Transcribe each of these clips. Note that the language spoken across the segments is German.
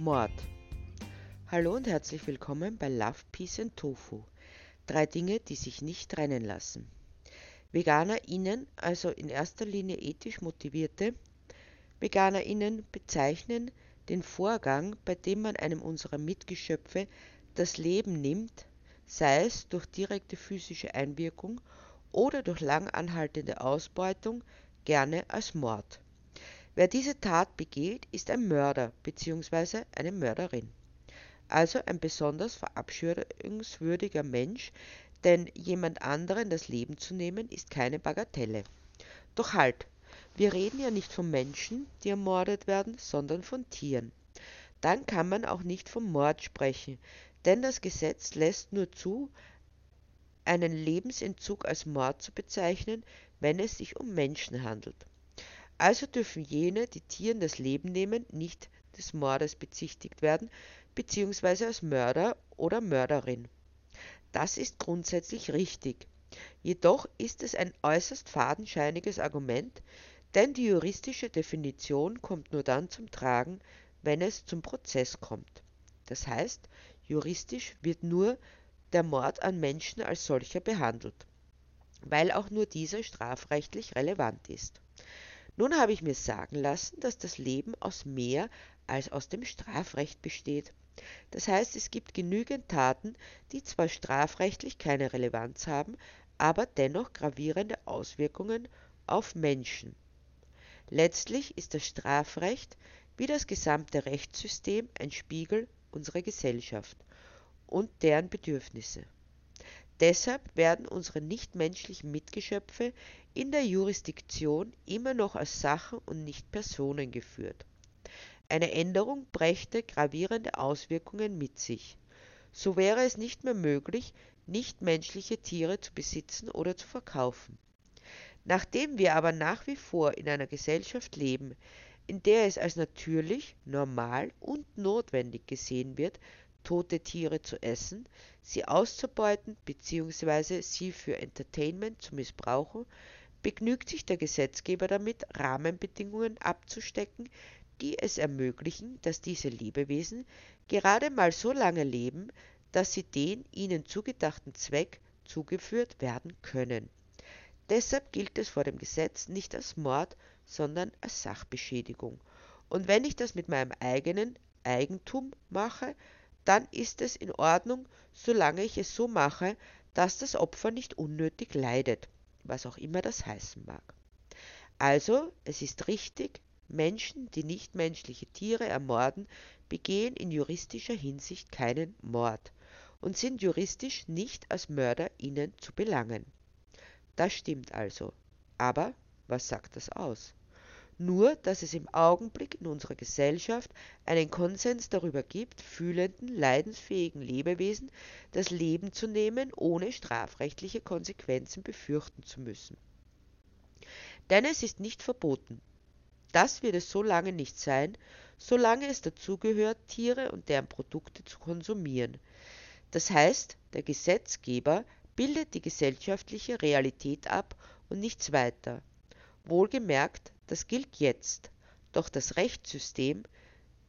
Mord. Hallo und herzlich willkommen bei Love, Peace and Tofu. Drei Dinge, die sich nicht trennen lassen. VeganerInnen, also in erster Linie ethisch motivierte VeganerInnen, bezeichnen den Vorgang, bei dem man einem unserer Mitgeschöpfe das Leben nimmt, sei es durch direkte physische Einwirkung oder durch lang anhaltende Ausbeutung, gerne als Mord. Wer diese Tat begeht, ist ein Mörder bzw. eine Mörderin. Also ein besonders verabscheuungswürdiger Mensch, denn jemand anderen das Leben zu nehmen, ist keine Bagatelle. Doch halt, wir reden ja nicht von Menschen, die ermordet werden, sondern von Tieren. Dann kann man auch nicht vom Mord sprechen, denn das Gesetz lässt nur zu, einen Lebensentzug als Mord zu bezeichnen, wenn es sich um Menschen handelt. Also dürfen jene, die Tieren das Leben nehmen, nicht des Mordes bezichtigt werden, beziehungsweise als Mörder oder Mörderin. Das ist grundsätzlich richtig. Jedoch ist es ein äußerst fadenscheiniges Argument, denn die juristische Definition kommt nur dann zum Tragen, wenn es zum Prozess kommt. Das heißt, juristisch wird nur der Mord an Menschen als solcher behandelt, weil auch nur dieser strafrechtlich relevant ist. Nun habe ich mir sagen lassen, dass das Leben aus mehr als aus dem Strafrecht besteht. Das heißt, es gibt genügend Taten, die zwar strafrechtlich keine Relevanz haben, aber dennoch gravierende Auswirkungen auf Menschen. Letztlich ist das Strafrecht wie das gesamte Rechtssystem ein Spiegel unserer Gesellschaft und deren Bedürfnisse. Deshalb werden unsere nichtmenschlichen Mitgeschöpfe in der Jurisdiktion immer noch als Sachen und nicht Personen geführt. Eine Änderung brächte gravierende Auswirkungen mit sich. So wäre es nicht mehr möglich, nichtmenschliche Tiere zu besitzen oder zu verkaufen. Nachdem wir aber nach wie vor in einer Gesellschaft leben, in der es als natürlich, normal und notwendig gesehen wird, tote Tiere zu essen, sie auszubeuten bzw. sie für Entertainment zu missbrauchen, begnügt sich der Gesetzgeber damit, Rahmenbedingungen abzustecken, die es ermöglichen, dass diese Lebewesen gerade mal so lange leben, dass sie den ihnen zugedachten Zweck zugeführt werden können. Deshalb gilt es vor dem Gesetz nicht als Mord, sondern als Sachbeschädigung. Und wenn ich das mit meinem eigenen Eigentum mache, dann ist es in Ordnung, solange ich es so mache, dass das Opfer nicht unnötig leidet, was auch immer das heißen mag. Also, es ist richtig, Menschen, die nichtmenschliche Tiere ermorden, begehen in juristischer Hinsicht keinen Mord und sind juristisch nicht als Mörder ihnen zu belangen. Das stimmt also. Aber was sagt das aus? Nur dass es im Augenblick in unserer Gesellschaft einen Konsens darüber gibt, fühlenden, leidensfähigen Lebewesen das Leben zu nehmen, ohne strafrechtliche Konsequenzen befürchten zu müssen. Denn es ist nicht verboten. Das wird es so lange nicht sein, solange es dazugehört, Tiere und deren Produkte zu konsumieren. Das heißt, der Gesetzgeber bildet die gesellschaftliche Realität ab und nichts weiter. Wohlgemerkt, das gilt jetzt, doch das Rechtssystem,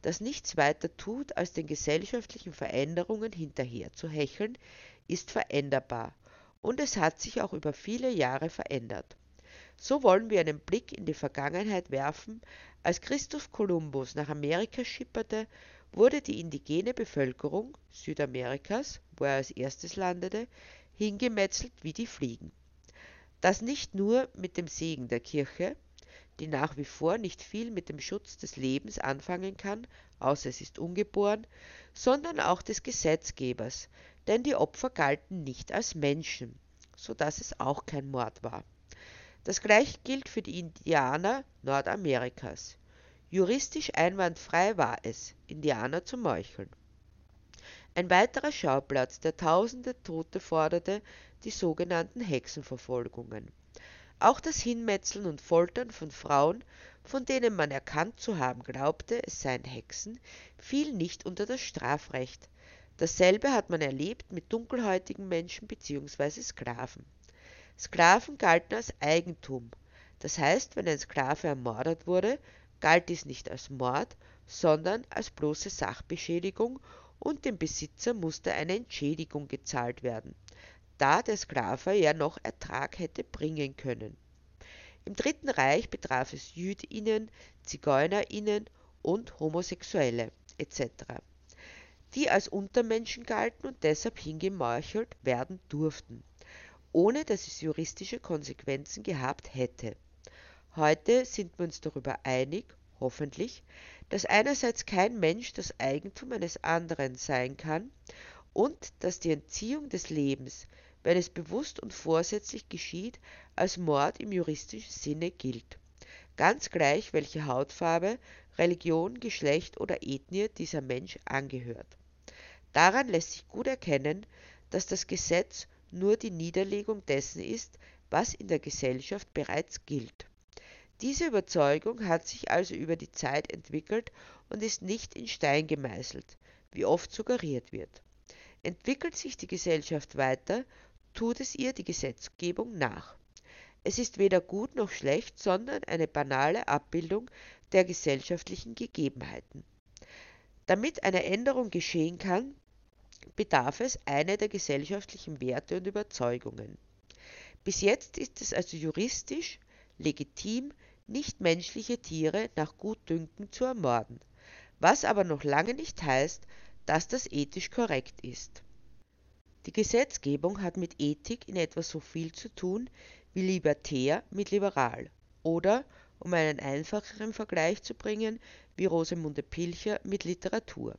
das nichts weiter tut, als den gesellschaftlichen Veränderungen hinterher zu hecheln, ist veränderbar und es hat sich auch über viele Jahre verändert. So wollen wir einen Blick in die Vergangenheit werfen. Als Christoph Kolumbus nach Amerika schipperte, wurde die indigene Bevölkerung Südamerikas, wo er als erstes landete, hingemetzelt wie die Fliegen. Das nicht nur mit dem Segen der Kirche, die nach wie vor nicht viel mit dem Schutz des Lebens anfangen kann, außer es ist ungeboren, sondern auch des Gesetzgebers, denn die Opfer galten nicht als Menschen, so dass es auch kein Mord war. Das gleiche gilt für die Indianer Nordamerikas. Juristisch einwandfrei war es, Indianer zu meucheln. Ein weiterer Schauplatz, der tausende Tote forderte, die sogenannten Hexenverfolgungen. Auch das Hinmetzeln und Foltern von Frauen, von denen man erkannt zu haben glaubte, es seien Hexen, fiel nicht unter das Strafrecht. Dasselbe hat man erlebt mit dunkelhäutigen Menschen bzw. Sklaven. Sklaven galten als Eigentum. Das heißt, wenn ein Sklave ermordet wurde, galt dies nicht als Mord, sondern als bloße Sachbeschädigung und dem Besitzer musste eine Entschädigung gezahlt werden, da der Sklave ja noch Ertrag hätte bringen können. Im Dritten Reich betraf es Jüdinnen, Zigeunerinnen und Homosexuelle etc., die als Untermenschen galten und deshalb hingemorchelt werden durften, ohne dass es juristische Konsequenzen gehabt hätte. Heute sind wir uns darüber einig, hoffentlich, dass einerseits kein Mensch das Eigentum eines anderen sein kann und dass die Entziehung des Lebens, wenn es bewusst und vorsätzlich geschieht, als Mord im juristischen Sinne gilt, ganz gleich welche Hautfarbe, Religion, Geschlecht oder Ethnie dieser Mensch angehört. Daran lässt sich gut erkennen, dass das Gesetz nur die Niederlegung dessen ist, was in der Gesellschaft bereits gilt. Diese Überzeugung hat sich also über die Zeit entwickelt und ist nicht in Stein gemeißelt, wie oft suggeriert wird. Entwickelt sich die Gesellschaft weiter, tut es ihr die Gesetzgebung nach. Es ist weder gut noch schlecht, sondern eine banale Abbildung der gesellschaftlichen Gegebenheiten. Damit eine Änderung geschehen kann, bedarf es einer der gesellschaftlichen Werte und Überzeugungen. Bis jetzt ist es also juristisch legitim, nichtmenschliche Tiere nach Gutdünken zu ermorden, was aber noch lange nicht heißt, dass das ethisch korrekt ist. Die Gesetzgebung hat mit Ethik in etwa so viel zu tun wie libertär mit liberal oder, um einen einfacheren Vergleich zu bringen, wie Rosemunde Pilcher mit Literatur.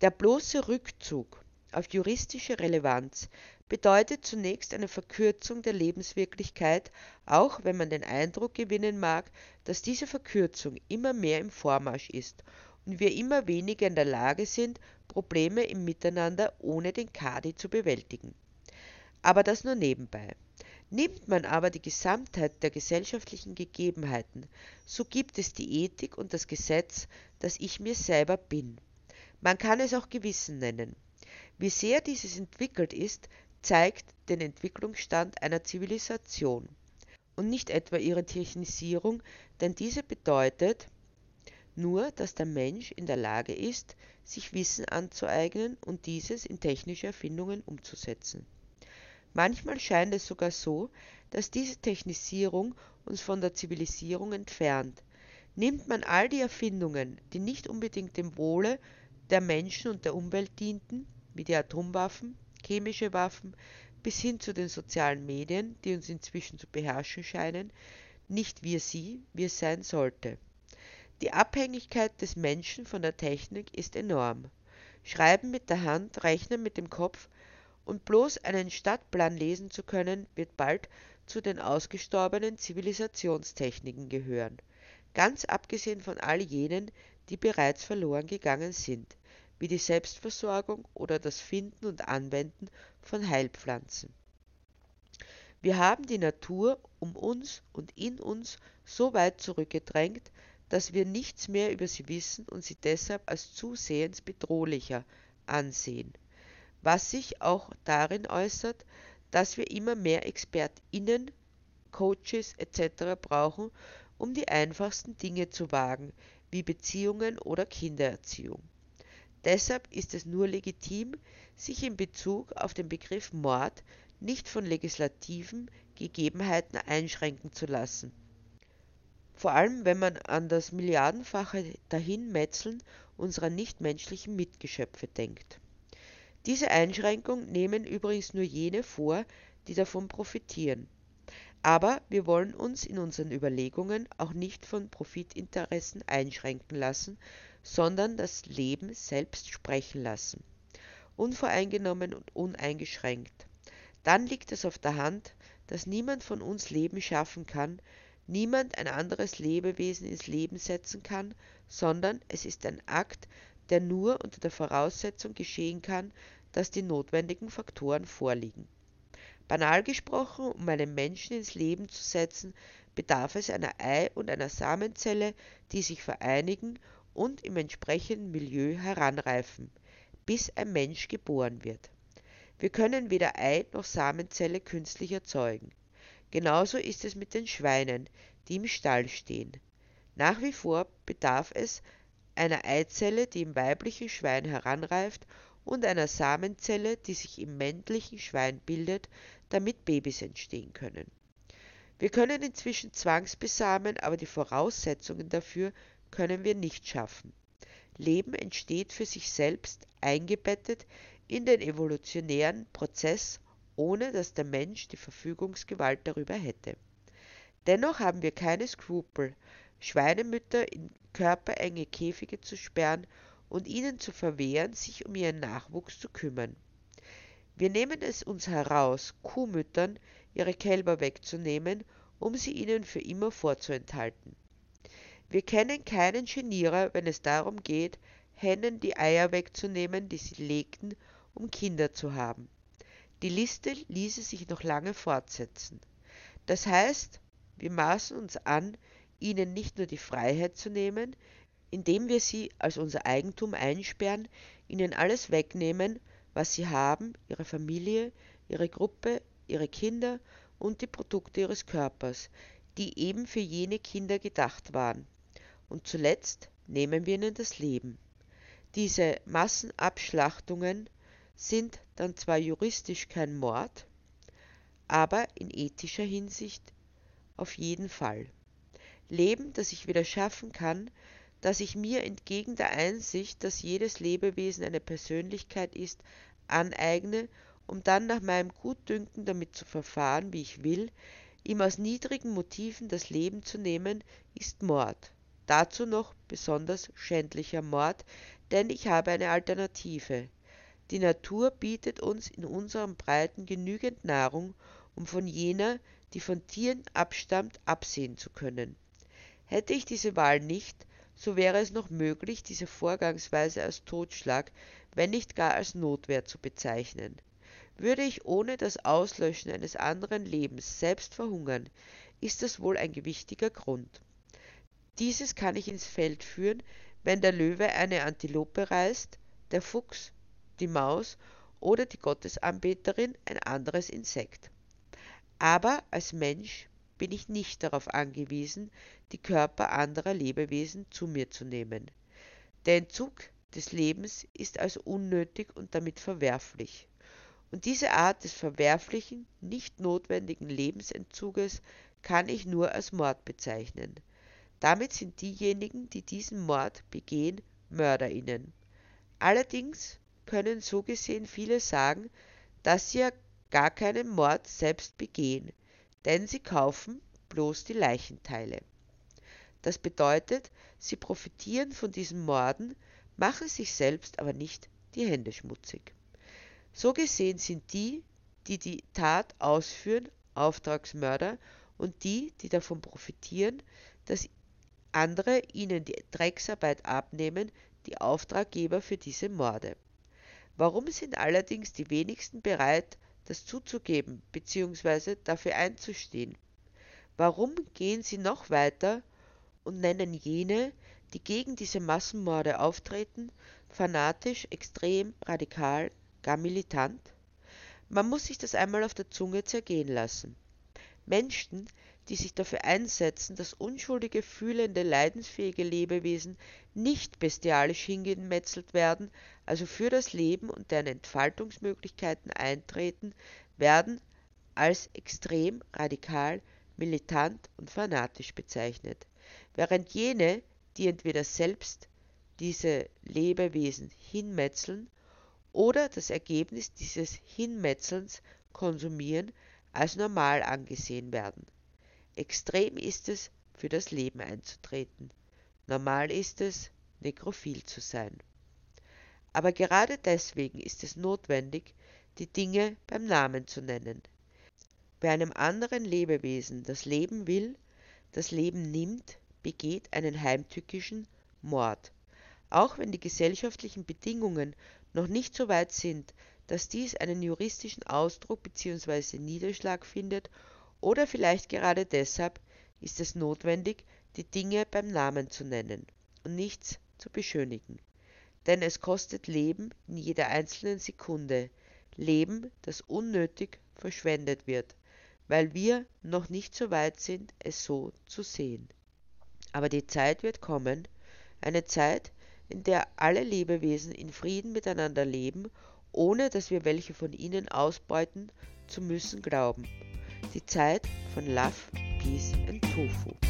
Der bloße Rückzug auf juristische Relevanz bedeutet zunächst eine Verkürzung der Lebenswirklichkeit, auch wenn man den Eindruck gewinnen mag, dass diese Verkürzung immer mehr im Vormarsch ist und wir immer weniger in der Lage sind, Probleme im Miteinander ohne den Kadi zu bewältigen. Aber das nur nebenbei. Nimmt man aber die Gesamtheit der gesellschaftlichen Gegebenheiten, so gibt es die Ethik und das Gesetz, das ich mir selber bin. Man kann es auch Gewissen nennen. Wie sehr dieses entwickelt ist, zeigt den Entwicklungsstand einer Zivilisation und nicht etwa ihre Technisierung, denn diese bedeutet nur, dass der Mensch in der Lage ist, sich Wissen anzueignen und dieses in technische Erfindungen umzusetzen. Manchmal scheint es sogar so, dass diese Technisierung uns von der Zivilisierung entfernt. Nimmt man all die Erfindungen, die nicht unbedingt dem Wohle der Menschen und der Umwelt dienten, wie die Atomwaffen, chemische Waffen bis hin zu den sozialen Medien, die uns inzwischen zu beherrschen scheinen, nicht wir sie, es sein sollte. Die Abhängigkeit des Menschen von der Technik ist enorm. Schreiben mit der Hand, rechnen mit dem Kopf und bloß einen Stadtplan lesen zu können, wird bald zu den ausgestorbenen Zivilisationstechniken gehören, ganz abgesehen von all jenen, die bereits verloren gegangen sind wie die Selbstversorgung oder das Finden und Anwenden von Heilpflanzen. Wir haben die Natur um uns und in uns so weit zurückgedrängt, dass wir nichts mehr über sie wissen und sie deshalb als zusehends bedrohlicher ansehen, was sich auch darin äußert, dass wir immer mehr ExpertInnen, Coaches etc. brauchen, um die einfachsten Dinge zu wagen, wie Beziehungen oder Kindererziehung. Deshalb ist es nur legitim, sich in Bezug auf den Begriff Mord nicht von legislativen Gegebenheiten einschränken zu lassen. Vor allem wenn man an das milliardenfache Dahinmetzeln unserer nichtmenschlichen Mitgeschöpfe denkt. Diese Einschränkung nehmen übrigens nur jene vor, die davon profitieren. Aber wir wollen uns in unseren Überlegungen auch nicht von Profitinteressen einschränken lassen, sondern das Leben selbst sprechen lassen, unvoreingenommen und uneingeschränkt. Dann liegt es auf der Hand, dass niemand von uns Leben schaffen kann, niemand ein anderes Lebewesen ins Leben setzen kann, sondern es ist ein Akt, der nur unter der Voraussetzung geschehen kann, dass die notwendigen Faktoren vorliegen. Banal gesprochen, um einen Menschen ins Leben zu setzen, bedarf es einer Ei- und einer Samenzelle, die sich vereinigen und im entsprechenden Milieu heranreifen, bis ein Mensch geboren wird. Wir können weder Ei noch Samenzelle künstlich erzeugen. Genauso ist es mit den Schweinen, die im Stall stehen. Nach wie vor bedarf es einer Eizelle, die im weiblichen Schwein heranreift, und einer Samenzelle, die sich im männlichen Schwein bildet, damit Babys entstehen können. Wir können inzwischen zwangsbesamen, aber die Voraussetzungen dafür können wir nicht schaffen. Leben entsteht für sich selbst eingebettet in den evolutionären Prozess, ohne dass der Mensch die Verfügungsgewalt darüber hätte. Dennoch haben wir keine Skrupel, Schweinemütter in körperenge Käfige zu sperren und ihnen zu verwehren, sich um ihren Nachwuchs zu kümmern. Wir nehmen es uns heraus, Kuhmüttern ihre Kälber wegzunehmen, um sie ihnen für immer vorzuenthalten. Wir kennen keinen Genierer, wenn es darum geht, Hennen die Eier wegzunehmen, die sie legten, um Kinder zu haben. Die Liste ließe sich noch lange fortsetzen. Das heißt, wir maßen uns an, ihnen nicht nur die Freiheit zu nehmen, indem wir sie als unser Eigentum einsperren, ihnen alles wegnehmen, was sie haben, ihre Familie, ihre Gruppe, ihre Kinder und die Produkte ihres Körpers, die eben für jene Kinder gedacht waren. Und zuletzt nehmen wir ihnen das Leben. Diese Massenabschlachtungen sind dann zwar juristisch kein Mord, aber in ethischer Hinsicht auf jeden Fall. Leben, das ich wieder schaffen kann, dass ich mir entgegen der Einsicht, dass jedes Lebewesen eine Persönlichkeit ist, aneigne, um dann nach meinem Gutdünken damit zu verfahren, wie ich will, ihm aus niedrigen Motiven das Leben zu nehmen, ist Mord. Dazu noch besonders schändlicher Mord, denn ich habe eine Alternative. Die Natur bietet uns in unseren Breiten genügend Nahrung, um von jener, die von Tieren abstammt, absehen zu können. Hätte ich diese Wahl nicht, so wäre es noch möglich, diese Vorgangsweise als Totschlag, wenn nicht gar als Notwehr zu bezeichnen. Würde ich ohne das Auslöschen eines anderen Lebens selbst verhungern, ist das wohl ein gewichtiger Grund. Dieses kann ich ins Feld führen, wenn der Löwe eine Antilope reißt, der Fuchs, die Maus oder die Gottesanbeterin ein anderes Insekt. Aber als Mensch bin ich nicht darauf angewiesen, die Körper anderer Lebewesen zu mir zu nehmen. Der Entzug des Lebens ist als unnötig und damit verwerflich. Und diese Art des verwerflichen, nicht notwendigen Lebensentzuges kann ich nur als Mord bezeichnen. Damit sind diejenigen, die diesen Mord begehen, Mörderinnen. Allerdings können so gesehen viele sagen, dass sie ja gar keinen Mord selbst begehen, denn sie kaufen bloß die Leichenteile. Das bedeutet, sie profitieren von diesen Morden, machen sich selbst aber nicht die Hände schmutzig. So gesehen sind die, die die Tat ausführen, Auftragsmörder und die, die davon profitieren, dass andere ihnen die Drecksarbeit abnehmen, die Auftraggeber für diese Morde. Warum sind allerdings die wenigsten bereit, das zuzugeben bzw. dafür einzustehen. Warum gehen sie noch weiter und nennen jene, die gegen diese Massenmorde auftreten, fanatisch, extrem, radikal, gar militant? Man muss sich das einmal auf der Zunge zergehen lassen. Menschen, die sich dafür einsetzen, dass unschuldige, fühlende, leidensfähige Lebewesen nicht bestialisch hingemetzelt werden, also für das Leben und deren Entfaltungsmöglichkeiten eintreten, werden als extrem, radikal, militant und fanatisch bezeichnet, während jene, die entweder selbst diese Lebewesen hinmetzeln oder das Ergebnis dieses Hinmetzelns konsumieren, als normal angesehen werden. Extrem ist es, für das Leben einzutreten. Normal ist es, nekrophil zu sein. Aber gerade deswegen ist es notwendig, die Dinge beim Namen zu nennen. Wer einem anderen Lebewesen das Leben will, das Leben nimmt, begeht einen heimtückischen Mord. Auch wenn die gesellschaftlichen Bedingungen noch nicht so weit sind, dass dies einen juristischen Ausdruck bzw. Niederschlag findet oder vielleicht gerade deshalb ist es notwendig, die Dinge beim Namen zu nennen und nichts zu beschönigen. Denn es kostet Leben in jeder einzelnen Sekunde, Leben, das unnötig verschwendet wird, weil wir noch nicht so weit sind, es so zu sehen. Aber die Zeit wird kommen, eine Zeit, in der alle Lebewesen in Frieden miteinander leben, ohne dass wir welche von ihnen ausbeuten zu müssen glauben. Die Zeit von Love, Peace and Tofu.